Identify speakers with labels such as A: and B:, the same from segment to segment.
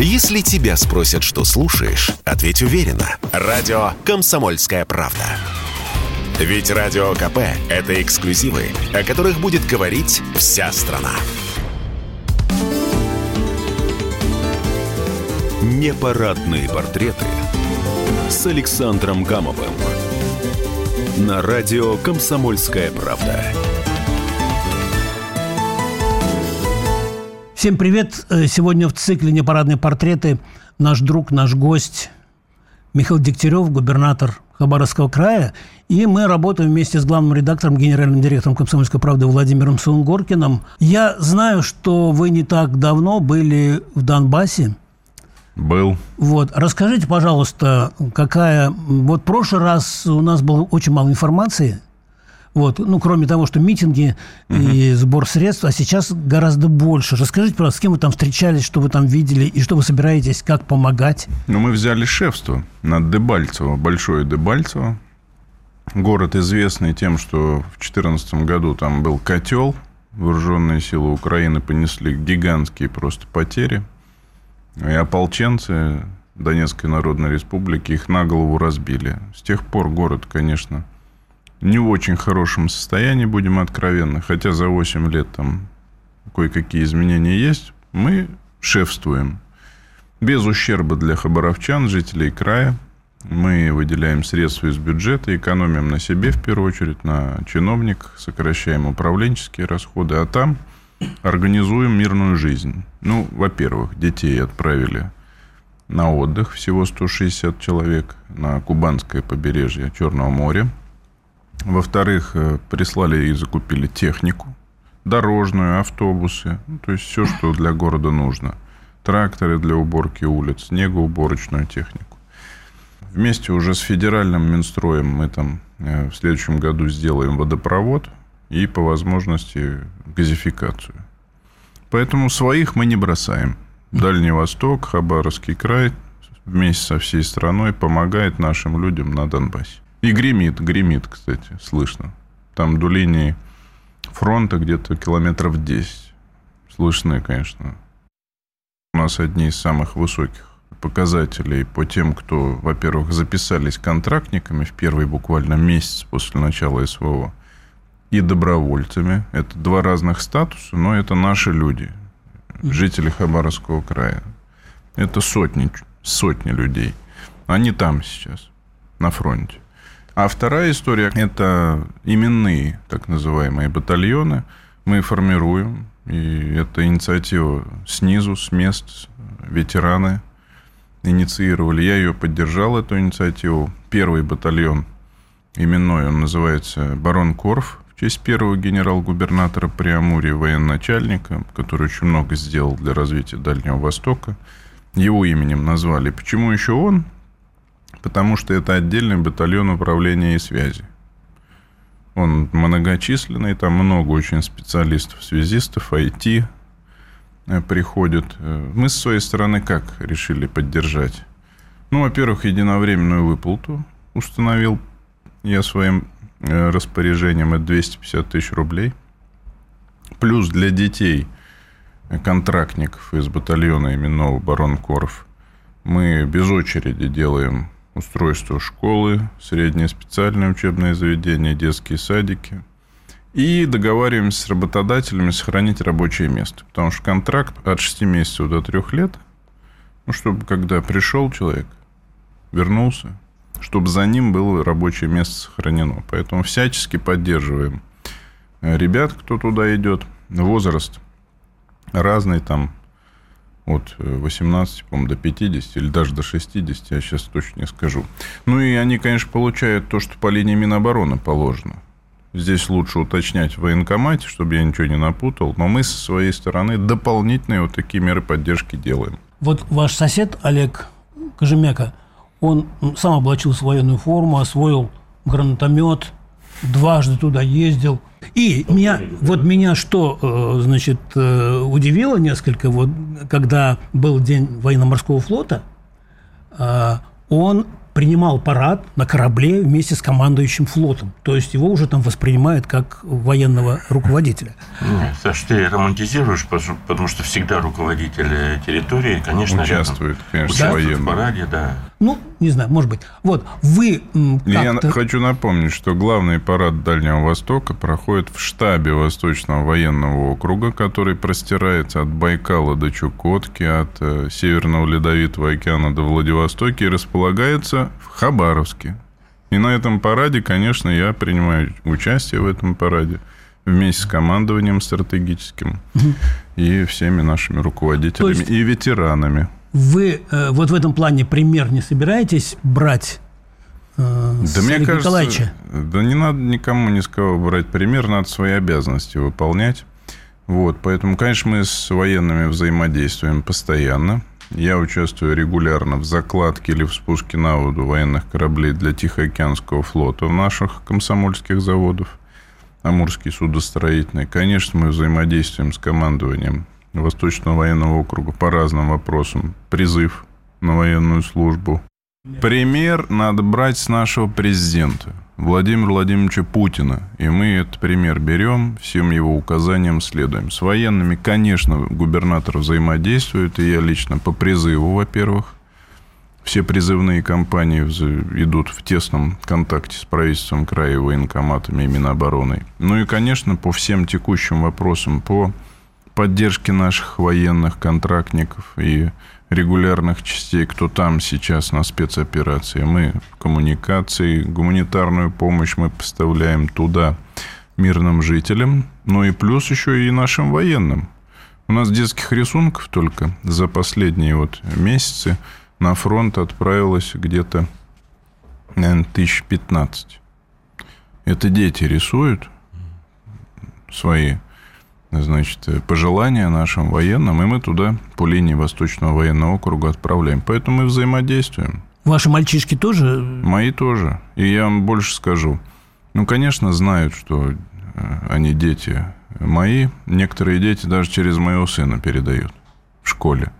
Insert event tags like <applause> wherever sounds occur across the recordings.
A: Если тебя спросят, что слушаешь, ответь уверенно. Радио «Комсомольская правда». Ведь Радио КП – это эксклюзивы, о которых будет говорить вся страна. Непарадные портреты с Александром Гамовым. На радио «Комсомольская правда».
B: Всем привет! Э, сегодня в цикле «Непарадные портреты» наш друг, наш гость Михаил Дегтярев, губернатор Хабаровского края. И мы работаем вместе с главным редактором, генеральным директором «Комсомольской правды» Владимиром Сунгоркиным. Я знаю, что вы не так давно были в Донбассе.
C: Был.
B: Вот. Расскажите, пожалуйста, какая... Вот в прошлый раз у нас было очень мало информации – вот. Ну, кроме того, что митинги угу. и сбор средств, а сейчас гораздо больше. Расскажите, пожалуйста, с кем вы там встречались, что вы там видели и что вы собираетесь, как помогать?
C: Ну, мы взяли шефство над Дебальцево, Большое Дебальцево. Город известный тем, что в 2014 году там был котел, вооруженные силы Украины понесли гигантские просто потери. И ополченцы Донецкой Народной Республики их на голову разбили. С тех пор город, конечно, не в очень хорошем состоянии, будем откровенны. Хотя за 8 лет там кое-какие изменения есть. Мы шефствуем. Без ущерба для хабаровчан, жителей края. Мы выделяем средства из бюджета, экономим на себе, в первую очередь, на чиновниках, сокращаем управленческие расходы, а там организуем мирную жизнь. Ну, во-первых, детей отправили на отдых, всего 160 человек на Кубанское побережье Черного моря. Во-вторых, э, прислали и закупили технику, дорожную, автобусы, ну, то есть все, что для города нужно. Тракторы для уборки улиц, снегоуборочную технику. Вместе уже с федеральным Минстроем мы там э, в следующем году сделаем водопровод и по возможности газификацию. Поэтому своих мы не бросаем. Дальний Восток, Хабаровский край вместе со всей страной помогает нашим людям на Донбассе. И гремит, гремит, кстати, слышно. Там до линии фронта где-то километров 10. Слышны, конечно. У нас одни из самых высоких показателей по тем, кто, во-первых, записались контрактниками в первый буквально месяц после начала СВО, и добровольцами. Это два разных статуса, но это наши люди, жители Хабаровского края. Это сотни, сотни людей. Они там сейчас, на фронте. А вторая история – это именные так называемые батальоны. Мы формируем, и это инициатива снизу, с мест, ветераны инициировали. Я ее поддержал, эту инициативу. Первый батальон именной, он называется «Барон Корф», в честь первого генерал-губернатора Приамурья, военачальника, который очень много сделал для развития Дальнего Востока. Его именем назвали. Почему еще он? Потому что это отдельный батальон управления и связи. Он многочисленный, там много очень специалистов, связистов, IT э, приходят. Э, мы с своей стороны как решили поддержать? Ну, во-первых, единовременную выплату установил я своим э, распоряжением, это 250 тысяч рублей. Плюс для детей контрактников из батальона именного барон Коров мы без очереди делаем устройство школы, среднее специальное учебное заведение, детские садики. И договариваемся с работодателями сохранить рабочее место. Потому что контракт от 6 месяцев до 3 лет, ну, чтобы когда пришел человек, вернулся, чтобы за ним было рабочее место сохранено. Поэтому всячески поддерживаем ребят, кто туда идет. Возраст разный, там от 18, по до 50 или даже до 60, я сейчас точно не скажу. Ну и они, конечно, получают то, что по линии Минобороны положено. Здесь лучше уточнять в военкомате, чтобы я ничего не напутал. Но мы со своей стороны дополнительные вот такие меры поддержки делаем.
B: Вот ваш сосед Олег Кожемяка, он сам облачился в военную форму, освоил гранатомет, дважды туда ездил. И меня, вот меня что, э, значит, э, удивило несколько, вот, когда был день военно-морского флота, э, он принимал парад на корабле вместе с командующим флотом. То есть его уже там воспринимают как военного руководителя.
D: Нет, Саш, ты романтизируешь, потому что всегда руководитель территории, конечно,
C: участвует, конечно,
D: участвует в параде, да.
B: Ну, не знаю, может быть. Вот, вы
C: Я хочу напомнить, что главный парад Дальнего Востока проходит в штабе Восточного военного округа, который простирается от Байкала до Чукотки, от э, Северного Ледовитого океана до Владивостока и располагается в Хабаровске. И на этом параде, конечно, я принимаю участие в этом параде вместе с командованием стратегическим угу. и всеми нашими руководителями есть... и ветеранами
B: вы э, вот в этом плане пример не собираетесь брать
C: э, да мне кажется, Николаевича? Да не надо никому ни с кого брать пример, надо свои обязанности выполнять. Вот, поэтому, конечно, мы с военными взаимодействуем постоянно. Я участвую регулярно в закладке или в спуске на воду военных кораблей для Тихоокеанского флота в наших комсомольских заводов. Амурский судостроительный. Конечно, мы взаимодействуем с командованием Восточного военного округа по разным вопросам. Призыв на военную службу. Пример надо брать с нашего президента Владимира Владимировича Путина. И мы этот пример берем, всем его указаниям следуем. С военными, конечно, губернатор взаимодействует, и я лично по призыву, во-первых. Все призывные кампании идут в тесном контакте с правительством края, военкоматами и Минобороны. Ну и, конечно, по всем текущим вопросам, по поддержки наших военных контрактников и регулярных частей, кто там сейчас на спецоперации. Мы коммуникации, гуманитарную помощь мы поставляем туда мирным жителям, ну и плюс еще и нашим военным. У нас детских рисунков только за последние вот месяцы на фронт отправилось где-то, наверное, 1015. Это дети рисуют свои значит, пожелания нашим военным, и мы туда по линии Восточного военного округа отправляем. Поэтому мы взаимодействуем.
B: Ваши мальчишки тоже?
C: Мои тоже. И я вам больше скажу. Ну, конечно, знают, что э, они дети мои. Некоторые дети даже через моего сына передают в школе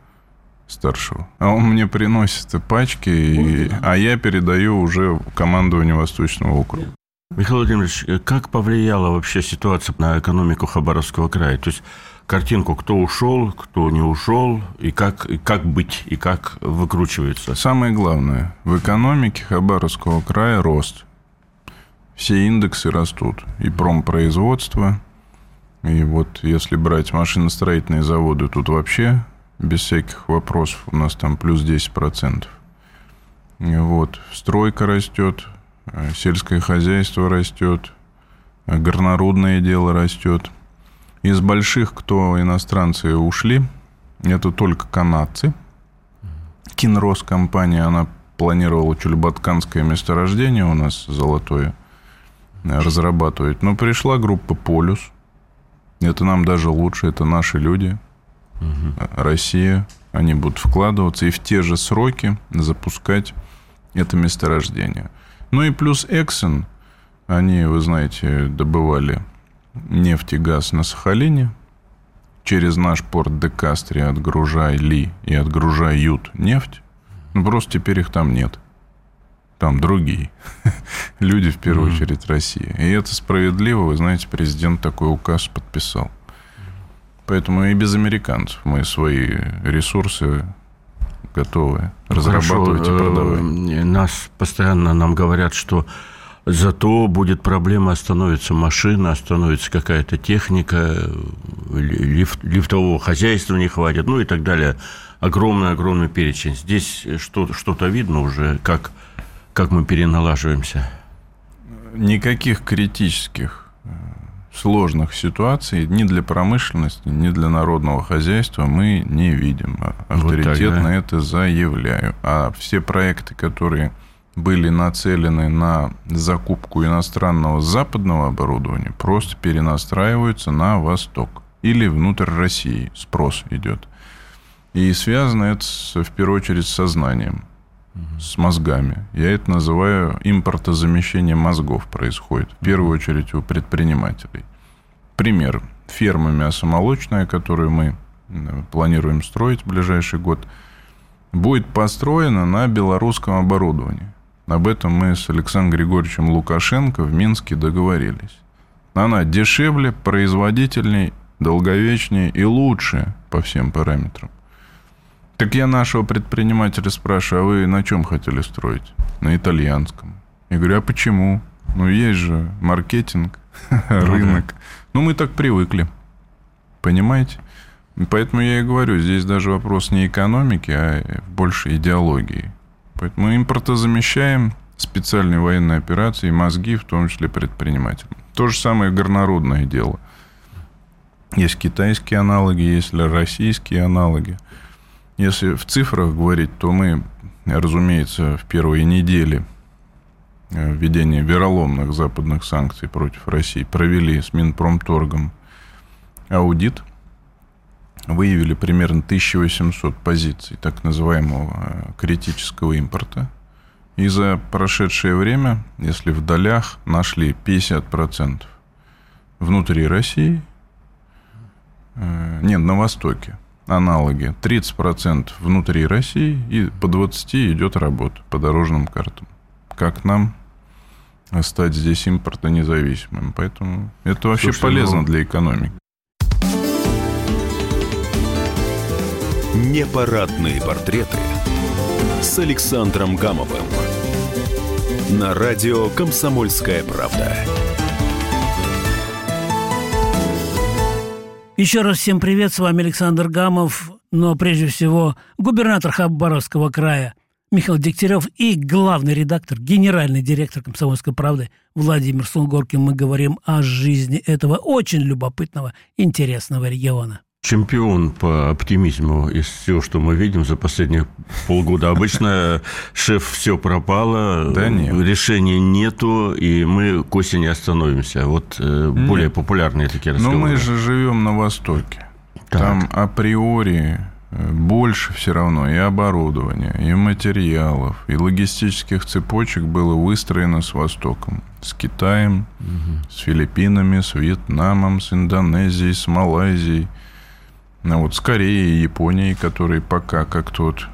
C: старшего. А он мне приносит пачки, и, а я передаю уже командованию Восточного округа.
D: Михаил Владимирович, э, как повлияла вообще ситуация на экономику Хабаровского края? То есть картинку, кто ушел, кто не ушел, и как, и как быть, и как выкручивается?
C: Самое главное, в экономике Хабаровского края рост. Все индексы растут. И промпроизводство, и вот если брать машиностроительные заводы, тут вообще без всяких вопросов у нас там плюс 10%. И вот, стройка растет, сельское хозяйство растет, э, горнорудное дело растет. Из больших, кто иностранцы ушли, это только канадцы. Кинрос компания, она планировала Чульбатканское месторождение у нас золотое э, разрабатывать. Но пришла группа «Полюс». Это нам даже лучше, это наши люди. Угу. Россия. Они будут вкладываться и в те же сроки запускать это месторождение. Ну и плюс Эксон, они, вы знаете, добывали нефть и газ на Сахалине. Через наш порт Декастри отгружали и отгружают нефть. Ну, просто теперь их там нет. Там другие. <laughs> Люди, в первую mm-hmm. очередь, Россия. И это справедливо. Вы знаете, президент такой указ подписал. Поэтому и без американцев мы свои ресурсы готовы разрабатывать Хорошо. и продавать. Э,
D: нас постоянно нам говорят, что зато будет проблема, остановится машина, остановится какая-то техника, лифт, лифтового хозяйства не хватит, ну и так далее. Огромный-огромный перечень. Здесь что, что-то видно уже, как, как мы переналаживаемся.
C: Никаких критических сложных ситуаций ни для промышленности, ни для народного хозяйства мы не видим. Авторитетно вот так, да? это заявляю. А все проекты, которые были нацелены на закупку иностранного западного оборудования, просто перенастраиваются на восток или внутрь России. Спрос идет. И связано это, в первую очередь, с сознанием, с мозгами. Я это называю импортозамещение мозгов происходит. В первую очередь у предпринимателей. Пример. Ферма мясомолочная, которую мы планируем строить в ближайший год, будет построена на белорусском оборудовании. Об этом мы с Александром Григорьевичем Лукашенко в Минске договорились. Она дешевле, производительней, долговечнее и лучше по всем параметрам. Так я нашего предпринимателя спрашиваю, а вы на чем хотели строить? На итальянском. Я говорю, а почему? Ну, есть же маркетинг, <laughs> рынок. Ну, мы так привыкли. Понимаете? Поэтому я и говорю, здесь даже вопрос не экономики, а больше идеологии. Поэтому импортозамещаем специальные военные операции, мозги, в том числе предпринимателям. То же самое горнорудное дело. Есть китайские аналоги, есть российские аналоги. Если в цифрах говорить, то мы, разумеется, в первые недели э, введения вероломных западных санкций против России провели с Минпромторгом аудит – выявили примерно 1800 позиций так называемого э, критического импорта. И за прошедшее время, если в долях, нашли 50% внутри России, э, нет, на Востоке аналоги, 30% внутри России и по 20 идет работа по дорожным картам. Как нам стать здесь импортонезависимым? Поэтому это вообще Слушай, полезно ну... для экономики.
A: Непарадные портреты с Александром Гамовым на радио «Комсомольская правда».
B: Еще раз всем привет, с вами Александр Гамов, но прежде всего губернатор Хабаровского края Михаил Дегтярев и главный редактор, генеральный директор «Комсомольской правды» Владимир Сунгоркин. Мы говорим о жизни этого очень любопытного, интересного региона
D: чемпион по оптимизму из всего, что мы видим за последние полгода. Обычно <laughs> шеф все пропало, да нет. решения нету, и мы к осени остановимся. Вот э, более популярные такие разговоры.
C: Но мы же живем на Востоке. Так. Там априори э, больше все равно и оборудования, и материалов, и логистических цепочек было выстроено с Востоком. С Китаем, угу. с Филиппинами, с Вьетнамом, с Индонезией, с Малайзией – ну, вот с Кореей и Японией, которые пока как тут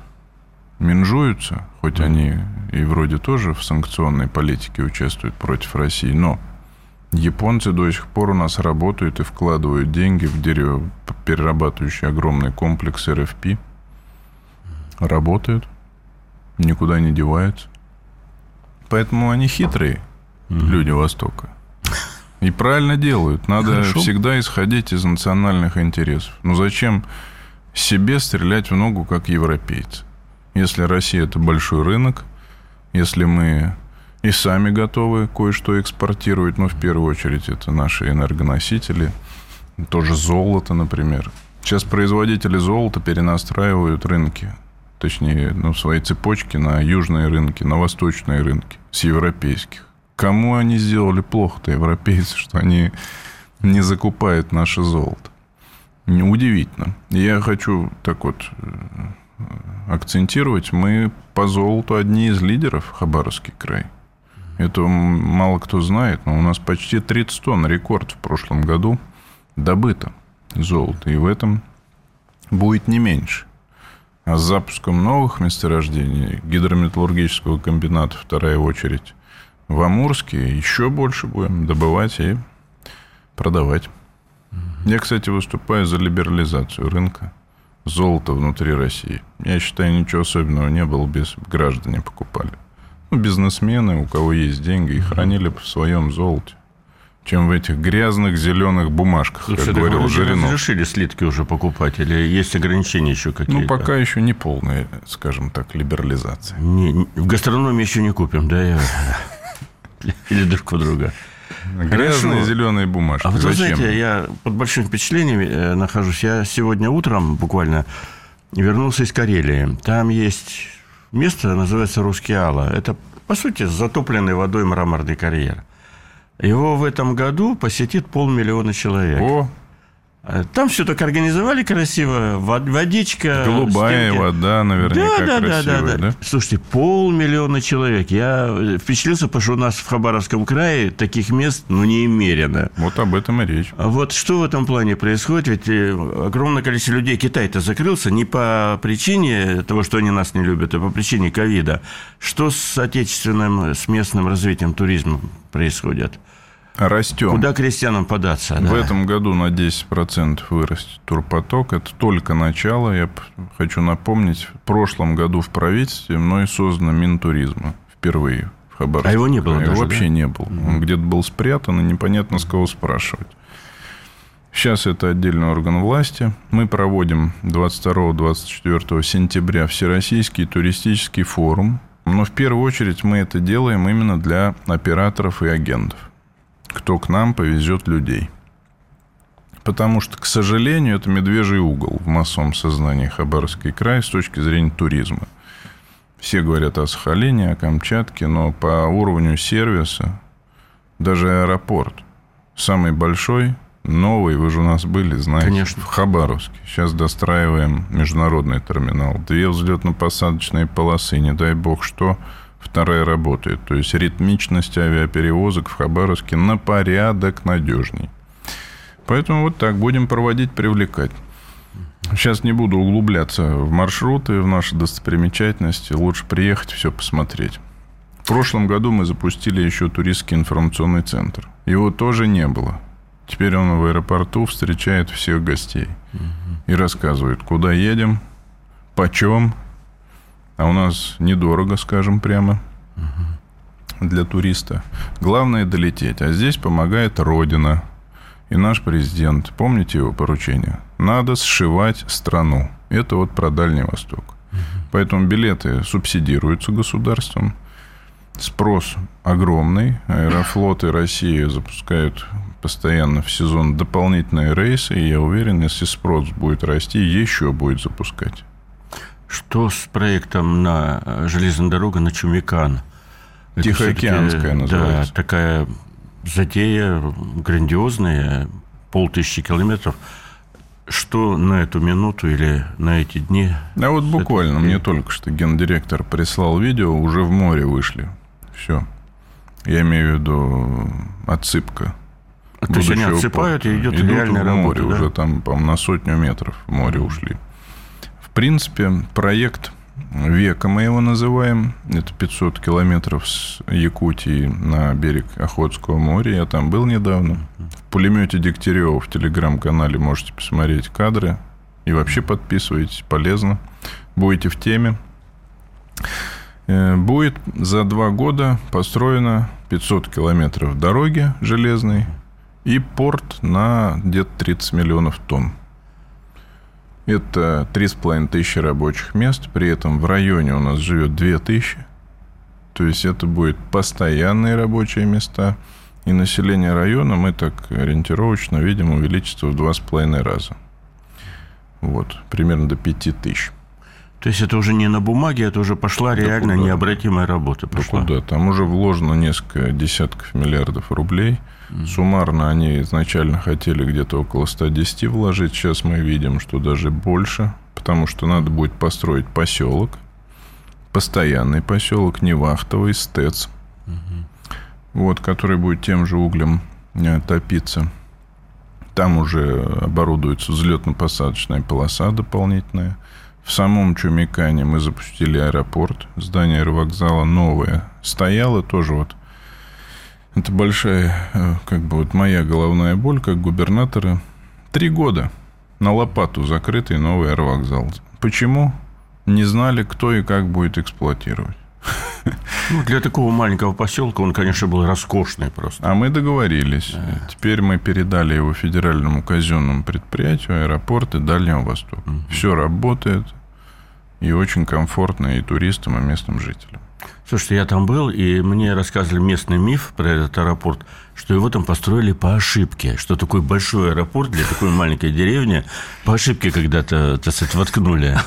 C: менжуются, хоть mm. они и вроде тоже в санкционной политике участвуют против России, но японцы до сих пор у нас работают и вкладывают деньги в деревоперерабатывающий огромный комплекс РФП. Работают, никуда не деваются. Поэтому они хитрые, mm. люди Востока. И правильно делают. Надо Хорошо. всегда исходить из национальных интересов. Ну зачем себе стрелять в ногу, как европейцы? Если Россия это большой рынок, если мы и сами готовы кое-что экспортировать, ну, в первую очередь, это наши энергоносители, тоже золото, например. Сейчас производители золота перенастраивают рынки, точнее, ну, свои цепочки на южные рынки, на восточные рынки с европейских. Кому они сделали плохо-то, европейцы, что они не закупают наше золото? Неудивительно. Я хочу так вот э, акцентировать. Мы по золоту одни из лидеров Хабаровский край. Это мало кто знает, но у нас почти 30 тонн рекорд в прошлом году добыто золото. И в этом будет не меньше. А с запуском новых месторождений гидрометаллургического комбината, вторая очередь, в Амурске еще больше будем добывать и продавать. Я, кстати, выступаю за либерализацию рынка золота внутри России. Я считаю, ничего особенного не было, без граждане покупали. Ну, бизнесмены, у кого есть деньги, и хранили в своем золоте чем в этих грязных зеленых бумажках, Слушай, как говорил Жириновский.
D: разрешили слитки уже покупать или есть ограничения еще какие-то?
C: Ну, пока еще не полная, скажем так, либерализация.
D: Не, в гастрономии еще не купим, да? <laughs> Или друг у друга.
C: Грязные Хорошо. зеленые бумажки.
D: А вы Зачем? знаете, я под большим впечатлением э, нахожусь. Я сегодня утром буквально вернулся из Карелии. Там есть место, называется Русский Алла. Это, по сути, затопленный водой мраморный карьер. Его в этом году посетит полмиллиона человек. О. А Там все так организовали красиво, вод- водичка,
C: Голубая
D: стенки.
C: вода, наверняка
D: да, да,
C: красивая,
D: да,
C: да?
D: да. Слушайте, полмиллиона человек. Я э, впечатлился, потому что у нас в Хабаровском крае таких мест, ну, немерено.
C: Вот об этом и речь.
D: А вот что в этом плане происходит? Ведь э, огромное количество людей Китай-то закрылся не по причине того, что они нас не любят, а по причине ковида. Что с отечественным, с местным развитием туризма происходит?
C: Растем.
D: Куда крестьянам податься?
C: В
D: да?
C: этом году на 10% вырастет турпоток. Это только начало. Я хочу напомнить, в прошлом году в правительстве мной создано Минтуризма впервые в Хабаровске.
D: А его не было
C: Его
D: даже,
C: вообще
D: да?
C: не было. Он где-то был спрятан, и непонятно с кого спрашивать. Сейчас это отдельный орган власти. Мы проводим 22-24 сентября Всероссийский туристический форум. Но в первую очередь мы это делаем именно для операторов и агентов кто к нам повезет людей. Потому что, к сожалению, это медвежий угол в массовом сознании Хабаровский край с точки зрения туризма. Все говорят о Сахалине, о Камчатке, но по уровню сервиса даже аэропорт самый большой, новый, вы же у нас были, знаете,
D: Конечно.
C: в Хабаровске. Сейчас достраиваем международный терминал. Две взлетно-посадочные полосы, не дай бог что, вторая работает. То есть ритмичность авиаперевозок в Хабаровске на порядок надежней. Поэтому вот так будем проводить, привлекать. Сейчас не буду углубляться в маршруты, в наши достопримечательности. Лучше приехать, все посмотреть. В прошлом году мы запустили еще туристский информационный центр. Его тоже не было. Теперь он в аэропорту встречает всех гостей. И рассказывает, куда едем, почем. А у нас недорого, скажем прямо, для туриста. Главное долететь. А здесь помогает Родина и наш президент. Помните его поручение? Надо сшивать страну. Это вот про Дальний Восток. Поэтому билеты субсидируются государством. Спрос огромный. Аэрофлоты России запускают постоянно в сезон дополнительные рейсы. И я уверен, если спрос будет расти, еще будет запускать.
D: Что с проектом на э, железная дорога на Чумикан?
C: Тихоокеанская
D: всё-таки,
C: называется.
D: Да, такая затея грандиозная, полтысячи километров. Что на эту минуту или на эти дни?
C: А вот буквально мне только что гендиректор прислал видео, уже в море вышли. Все. Я имею в виду отсыпка.
D: А То есть они отсыпают, и идет
C: Идут
D: реальная
C: в
D: работа,
C: море,
D: да?
C: уже там, по-моему, на сотню метров в море ушли. В принципе, проект века мы его называем. Это 500 километров с Якутии на берег Охотского моря. Я там был недавно. В пулемете Дегтярева в телеграм-канале можете посмотреть кадры. И вообще подписывайтесь, полезно. Будете в теме. Э, Будет за два года построено 500 километров дороги железной и порт на где-то 30 миллионов тонн. Это 3,5 тысячи рабочих мест. При этом в районе у нас живет 2 тысячи. То есть это будет постоянные рабочие места. И население района мы так ориентировочно видим увеличится в 2,5 раза. Вот, примерно до 5 тысяч.
D: То есть это уже не на бумаге, это уже пошла реально
C: куда?
D: необратимая работа.
C: Да
D: Пошла.
C: куда? Там уже вложено несколько десятков миллиардов рублей. Суммарно они изначально хотели где-то около 110 вложить. Сейчас мы видим, что даже больше. Потому что надо будет построить поселок. Постоянный поселок, не вахтовый, СТЭЦ. Вот, который будет тем же углем э, топиться. Там уже оборудуется взлетно-посадочная полоса дополнительная. В самом Чумикане мы запустили аэропорт. Здание аэровокзала новое. Стояло тоже вот. Это большая, э, как бы вот моя головная боль, как губернатора. Три года на лопату закрытый новый аэровокзал. Почему? Не знали, кто и как будет эксплуатировать.
D: Ну, для такого маленького поселка он, конечно, был роскошный просто.
C: А мы договорились. Теперь мы передали его федеральному казенному предприятию аэропорты Дальнего Востока. Все работает. И очень комфортно и туристам, и местным жителям.
D: Слушайте, я там был, и мне рассказывали местный миф про этот аэропорт, что его там построили по ошибке, что такой большой аэропорт для такой маленькой деревни по ошибке когда-то, так сказать, воткнули.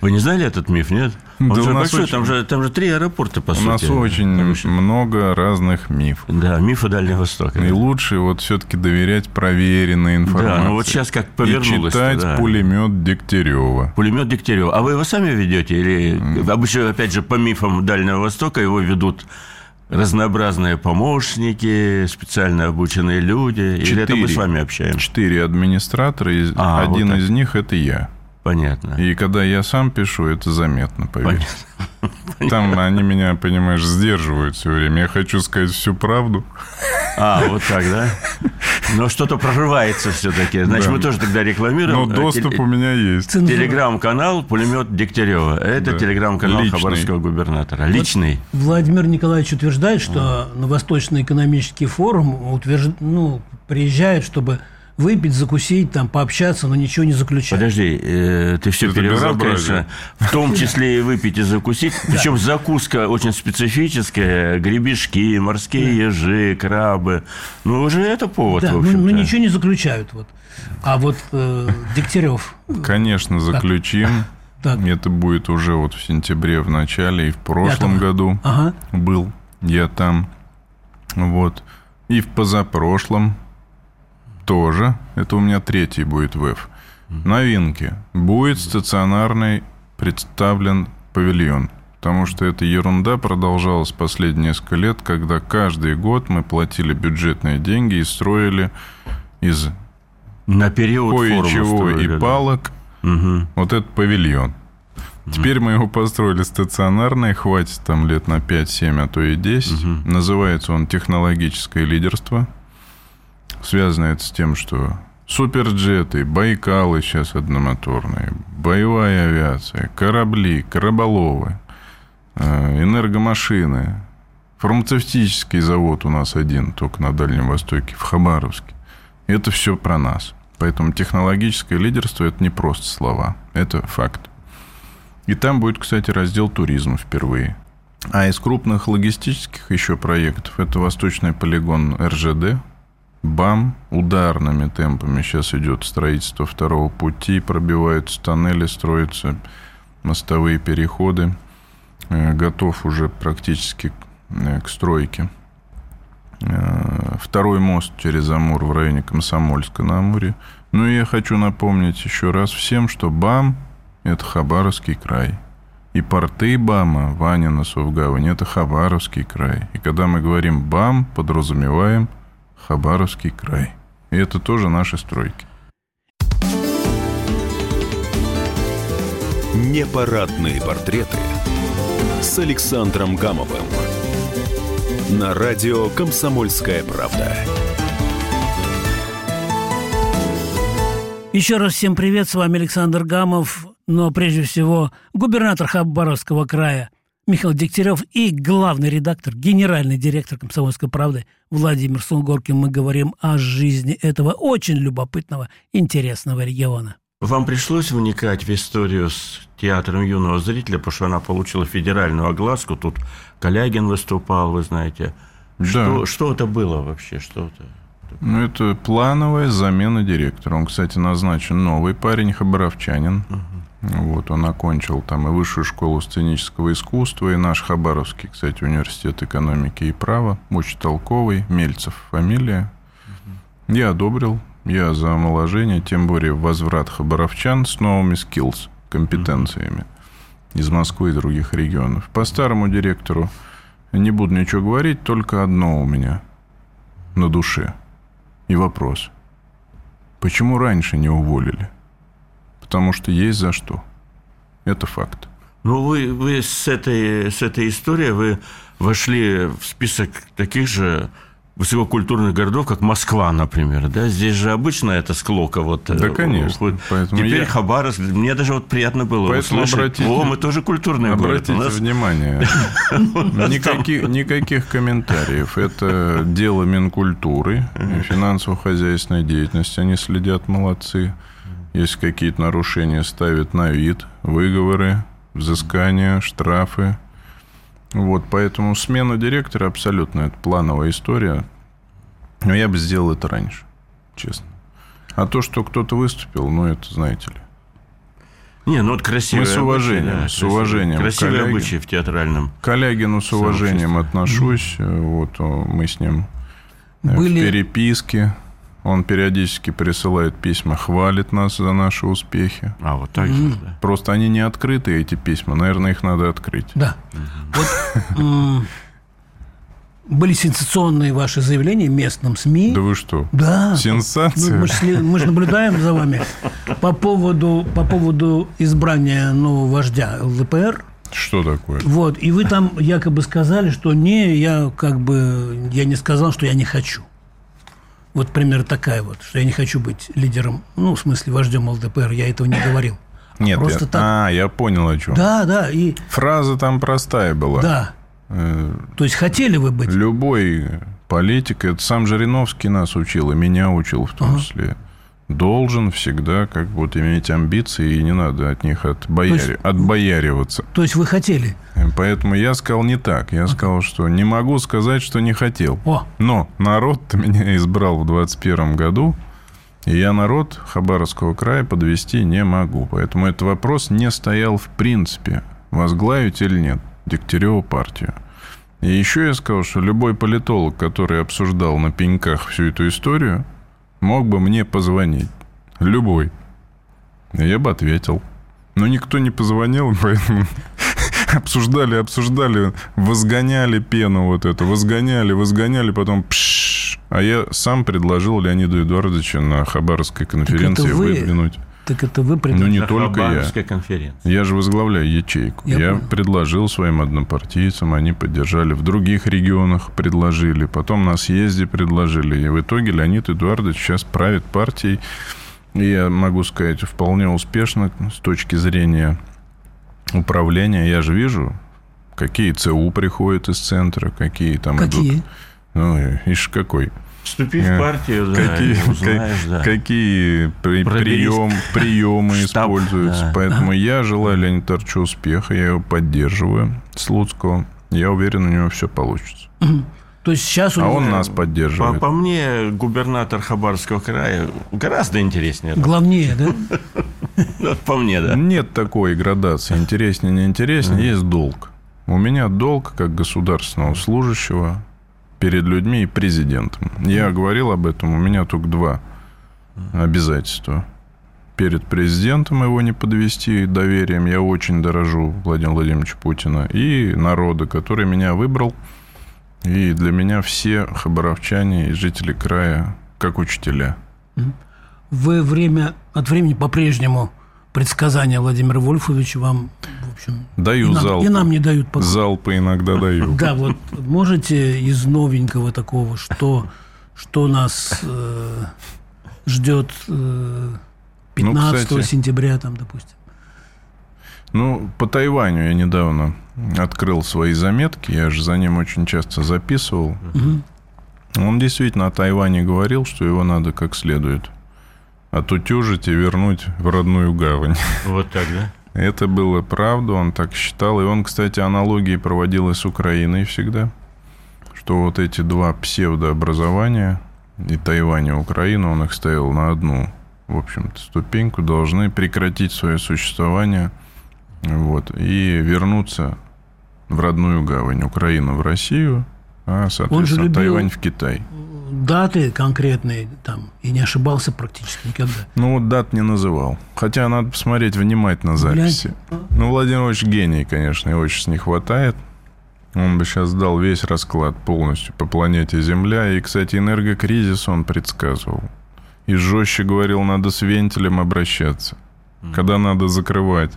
D: Вы не знали этот миф, нет? Он
C: Да
D: же
C: у нас
D: большой,
C: очень-
D: там, же, там же три аэропорта, по
C: У
D: сути.
C: нас очень
D: еще-
C: много разных мифов.
D: Да, мифы Дальнего Востока.
C: И лучше вот все-таки доверять проверенной информации.
D: Да, ну вот сейчас как
C: И
D: повернулось.
C: читать
D: да.
C: пулемет Дегтярева.
D: Пулемет Дегтярева. А вы его сами ведете? Или обычно, опять же, по мифам Дальнего Востока его ведут разнообразные помощники, специально обученные люди? Или это мы
C: Четыре.
D: с вами общаемся?
C: Четыре администратора, из-
D: А, вот
C: один
D: так.
C: из них это я.
D: Понятно.
C: И когда я сам пишу, это заметно, поверь. Там они меня, понимаешь, сдерживают все время. Я хочу сказать всю правду.
D: А, вот так, да? Но что-то прорывается все-таки. Значит,
C: Да.
D: мы тоже тогда
C: Но
D: рекламируем. э,
C: доступ
D: теле-
C: у меня есть.
D: Телеграм-канал «Пулемет Дегтярева». Это
C: Да.
D: телеграм-канал
C: Личный.
D: хабаровского губернатора. Личный.
B: Владимир Николаевич утверждает, что на Восточный экономический форум утвержд... ну, приезжает, чтобы выпить, закусить, там, пообщаться, но ничего не заключать.
D: Подожди, э, ты все
C: Это
D: переврал,
C: безобразие.
D: конечно. В том числе и выпить и закусить. Причем закуска очень специфическая. Гребешки, морские ежи, крабы. Ну, уже это повод,
B: Да,
D: в
B: ну,
D: общем-то.
B: ну, ничего не заключают. Вот. А вот э, Дегтярев,
C: Конечно, заключим.
B: так,
C: Это будет уже вот в сентябре в начале и в прошлом году
B: ага,
C: был я там. Вот. И в позапрошлом тоже. Это у меня третий будет ВЭФ. Новинки. Будет стационарный представлен павильон. Потому что эта ерунда продолжалась последние несколько лет, когда каждый год мы платили бюджетные деньги и строили из
D: На период
C: кое-чего и палок
D: Мгм.
C: вот этот павильон. Теперь мы его построили стационарный, хватит там лет на 5-7, а то и 10. Называется он «Технологическое лидерство». Связано это с тем, что суперджеты, Байкалы сейчас одномоторные, боевая авиация, корабли, кораболовы, э, энергомашины, фармацевтический завод у нас один, только на Дальнем Востоке, в Хабаровске. Это все про нас. Поэтому технологическое лидерство – это не просто слова, это факт. И там будет, кстати, раздел туризма впервые. А из крупных логистических еще проектов это восточный полигон РЖД, БАМ. Ударными темпами сейчас идет строительство второго пути, пробиваются тоннели, строятся мостовые переходы. Э, Готов уже практически э, к стройке. Э, Второй мост через Амур в районе Комсомольска на Амуре. Ну и я хочу напомнить еще раз всем, что БАМ – это Хабаровский край. И порты БАМа, Ванина, Совгавань – это Хабаровский край. И когда мы говорим БАМ, подразумеваем Хабаровский край. И это тоже наши стройки.
A: Непарадные портреты с Александром Гамовым на радио «Комсомольская правда».
B: Еще раз всем привет, с вами Александр Гамов, но прежде всего губернатор Хабаровского края Михаил Дегтярев и главный редактор, генеральный директор «Комсомольской правды» Владимир Сунгоркин. Мы говорим о жизни этого очень любопытного, интересного региона.
D: Вам пришлось вникать в историю с театром юного зрителя, потому что она получила федеральную огласку. Тут Калягин выступал, вы знаете. Что,
C: Да.
D: что это было вообще? Что это?
C: Ну, это плановая замена директора. Он, кстати, назначен новый парень, хабаровчанин. Вот, он окончил там и высшую школу сценического искусства, и наш Хабаровский, кстати, университет экономики и права. Очень толковый, Мельцев фамилия. Я одобрил, я за омоложение, тем более возврат хабаровчан с новыми skills, компетенциями из Москвы и других регионов. По старому директору не буду ничего говорить, только одно у меня на душе. И вопрос. Почему раньше не уволили? Потому что есть за что. Это факт.
D: Ну, вы, вы с, этой, с этой историей вы вошли в список таких же высококультурных городов, как Москва, например. Да? Здесь же обычно это склока. Вот,
C: Да,
D: э,
C: конечно.
D: уходит.
C: Поэтому
D: Теперь
C: я-
D: Хабаровск. Мне даже вот приятно было
C: Поэтому
D: услышать.
C: обратите-
D: О, мы тоже культурный город.
C: Обратите
D: У нас
C: внимание, <laughs> никаких, комментариев. Это дело Минкультуры финансово-хозяйственной деятельности. Они следят, молодцы. Если какие-то нарушения ставят на вид, выговоры, взыскания, штрафы. Вот, поэтому смена директора абсолютно это плановая история. Но я бы сделал это раньше, честно. А то, что кто-то выступил, ну, это знаете ли.
D: Не, ну вот красивые
C: Мы с уважением,
D: обычаи,
C: с уважением
D: Красивые обычаи в театральном.
C: К Калягину с уважением
D: Сообщество.
C: отношусь. Вот о, мы с ним э,
B: Были-
C: в переписке. Он периодически присылает письма, хвалит нас за наши успехи.
D: А, вот так же, да.
C: Просто они не открытые, эти письма. Наверное, их надо открыть.
B: Да. Вот были сенсационные ваши заявления в местном СМИ.
C: Да вы что?
B: Да.
C: Сенсация?
B: Ну, мы, ж сли- мы же наблюдаем за вами по поводу, по поводу избрания нового вождя ЛДПР.
C: Что такое?
B: Вот, и вы там якобы сказали, что не, я как бы, я не сказал, что я не хочу. Вот пример такая вот, что я не хочу быть лидером, ну, в смысле, вождем ЛДПР, я этого не говорил.
C: Нет,
B: Просто
C: я-
B: так.
C: А, я понял о чем.
B: Да, да, и
C: Фраза там простая была.
B: да.
C: Э,
B: То есть хотели вы быть?
C: Любой политик, это сам Жириновский нас учил, и меня учил в том числе, должен всегда как бы вот иметь амбиции, и не надо от них отбояри- отбояриваться.
B: То есть вы хотели?
C: Поэтому я сказал не так. Я сказал, что не могу сказать, что не хотел.
B: О,
C: Но народ <laughs> меня избрал в 21 году, и я народ Хабаровского края подвести не могу. Поэтому этот вопрос не стоял в принципе, возглавить или нет Дегтяреву партию. И еще я сказал, что любой политолог, который обсуждал на пеньках всю эту историю, мог бы мне позвонить. Любой. Я бы ответил. Но никто не позвонил, <laughs> поэтому обсуждали, обсуждали, возгоняли пену вот эту, возгоняли, возгоняли, потом пшш. А я сам предложил Леониду Эдуардовичу на Хабаровской конференции
B: вы
C: выдвинуть.
B: Так это вы
C: Ну,
B: предложили.
C: не
D: На
C: только я.
D: Конференции.
C: Я же возглавляю ячейку.
B: Я
C: Я,
B: понял.
C: предложил своим однопартийцам, они поддержали. В других регионах предложили. Потом на съезде предложили. И в итоге Леонид Эдуардович сейчас правит партией. И я могу сказать, вполне успешно с точки зрения управления. Я же вижу, какие ЦУ приходят из центра, какие там
B: Какие?
C: идут. Ну, ишь какой.
D: Вступи в
C: Э,
D: партию, да,
C: какие, <laughs>
D: узнаешь,
C: как-
D: да.
C: какие при- прием, приемы
D: Штаб,
C: используются.
D: да.
C: Поэтому я желаю Леониду Тарчу успеха, я его поддерживаю, Слуцкого. Я уверен, у него все получится.
B: То есть сейчас у
C: А он нас
D: По,
C: поддерживает.
D: по мне, губернатор Хабаровского края гораздо интереснее.
B: главнее, да? <laughs>
D: По мне, да.
C: Нет такой градации. Интереснее, не интереснее. Есть долг. У меня долг как государственного служащего перед людьми и президентом. Я говорил об этом. У меня только два обязательства. Перед президентом его не подвести доверием. Я очень дорожу Владимира Владимировича Путина. И народа, который меня выбрал. И для меня все хабаровчане и жители края как учителя.
B: Вы время от времени по-прежнему предсказания Владимира Вольфовича вам, общем,
C: Даю
B: и нам,
C: залпы.
B: и нам не дают покоя.
C: Залпы иногда <laughs> даю.
B: Да, вот можете из новенького такого, что, что нас э, ждет э, 15
C: Ну, кстати-
B: сентября, там, допустим.
C: Ну, по Тайваню я недавно открыл свои заметки. Я же за ним очень часто записывал. Он действительно о Тайване говорил, что его надо как следует отутюжить и вернуть в родную гавань.
D: Вот так, да?
C: Это было правда, он так считал. И он, кстати, аналогии проводил и с Украиной всегда. Что вот эти два псевдообразования, и Тайвань, и Украина, он их ставил на одну, в общем-то, ступеньку, должны прекратить свое существование вот, и вернуться в родную гавань. Украина в Россию, а, соответственно,
B: любил-
C: Тайвань в Китай.
B: Даты конкретные там, и не ошибался практически никогда.
C: Ну, вот дат не называл. Хотя надо посмотреть внимательно записи.
B: Гляньте.
C: Ну, Владимир Ильич гений, конечно, его сейчас не хватает. Он бы сейчас дал весь расклад полностью по планете Земля. И, кстати, энергокризис он предсказывал. И жестче говорил, надо с вентилем обращаться. Когда надо закрывать.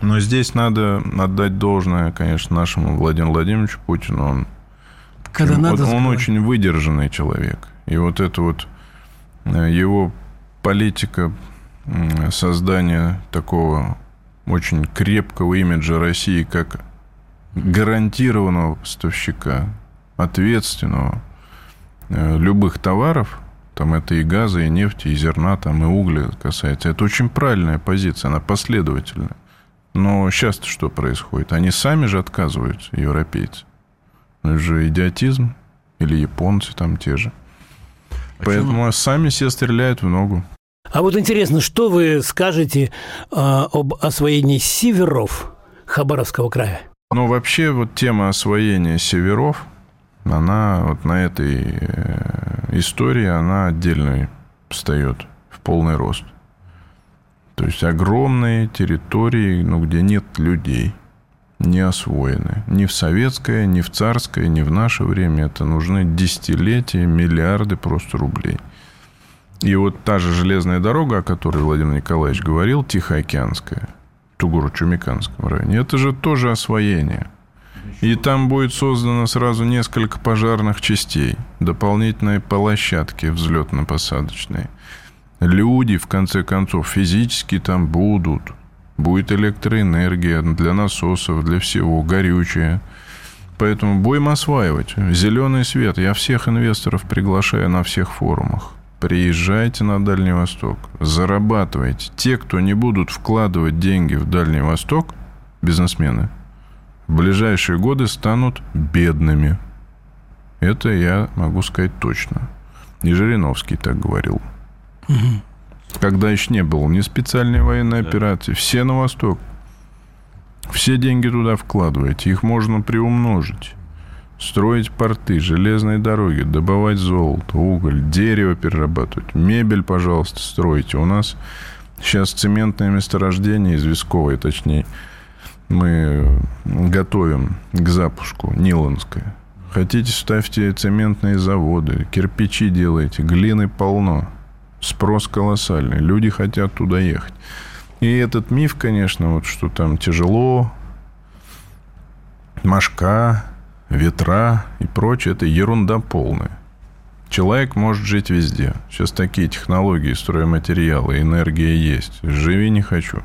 C: Но здесь надо отдать должное, конечно, нашему Владимиру Владимировичу Путину. Он
B: Когда
C: вот
B: надо
C: он
B: закрывать.
C: очень выдержанный человек. И вот это вот э, его политика создания такого очень крепкого имиджа России как гарантированного поставщика, ответственного э, любых товаров, там это и газа, и нефти, и зерна, там и угля касается. Это очень правильная позиция, она последовательная. Но сейчас что происходит? Они сами же отказываются, европейцы. Ну, это же идиотизм. Или японцы там те же.
D: А
C: Поэтому сами себе стреляют в ногу.
B: А вот интересно, что вы скажете э, об освоении северов Хабаровского края?
C: Ну, вообще, вот тема освоения северов, она вот на этой э, истории, она отдельно встает в полный рост. То есть огромные территории, ну, где нет людей, не освоены. Ни в советское, ни в царское, ни в наше время. Это нужны десятилетия, миллиарды просто рублей – и вот та же железная дорога, о которой Владимир Николаевич говорил, Тихоокеанская, Тугуру-Чумиканском районе, это же тоже освоение. И там будет создано сразу несколько пожарных частей, дополнительные площадки взлетно-посадочные. Люди, в конце концов, физически там будут. Будет электроэнергия для насосов, для всего, горючее. Поэтому будем осваивать. Зеленый свет. Я всех инвесторов приглашаю на всех форумах. Приезжайте на Дальний Восток, зарабатывайте. Те, кто не будут вкладывать деньги в Дальний Восток, бизнесмены, в ближайшие годы станут бедными. Это я могу сказать точно. И Жириновский так говорил. Угу. Когда еще не было ни специальной военной да. операции, все на Восток. Все деньги туда вкладываете, их можно приумножить строить порты, железные дороги, добывать золото, уголь, дерево перерабатывать, мебель, пожалуйста, стройте. У нас сейчас цементное месторождение, известковое, точнее, мы готовим к запуску, Ниланское. Хотите, ставьте цементные заводы, кирпичи делайте, глины полно. Спрос колоссальный, люди хотят туда ехать. И этот миф, конечно, вот что там тяжело, Машка, ветра и прочее, это ерунда полная. Человек может жить везде. Сейчас такие технологии, стройматериалы, энергия есть. Живи не хочу.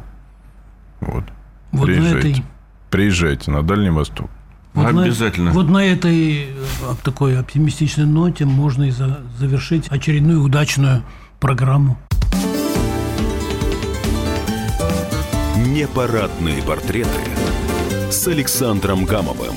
C: Вот. вот Приезжайте. На этой... Приезжайте на Дальний Восток.
B: Вот Обязательно. На, вот на этой э, такой оптимистичной ноте можно и за, завершить очередную удачную программу.
A: Непарадные портреты с Александром Гамовым.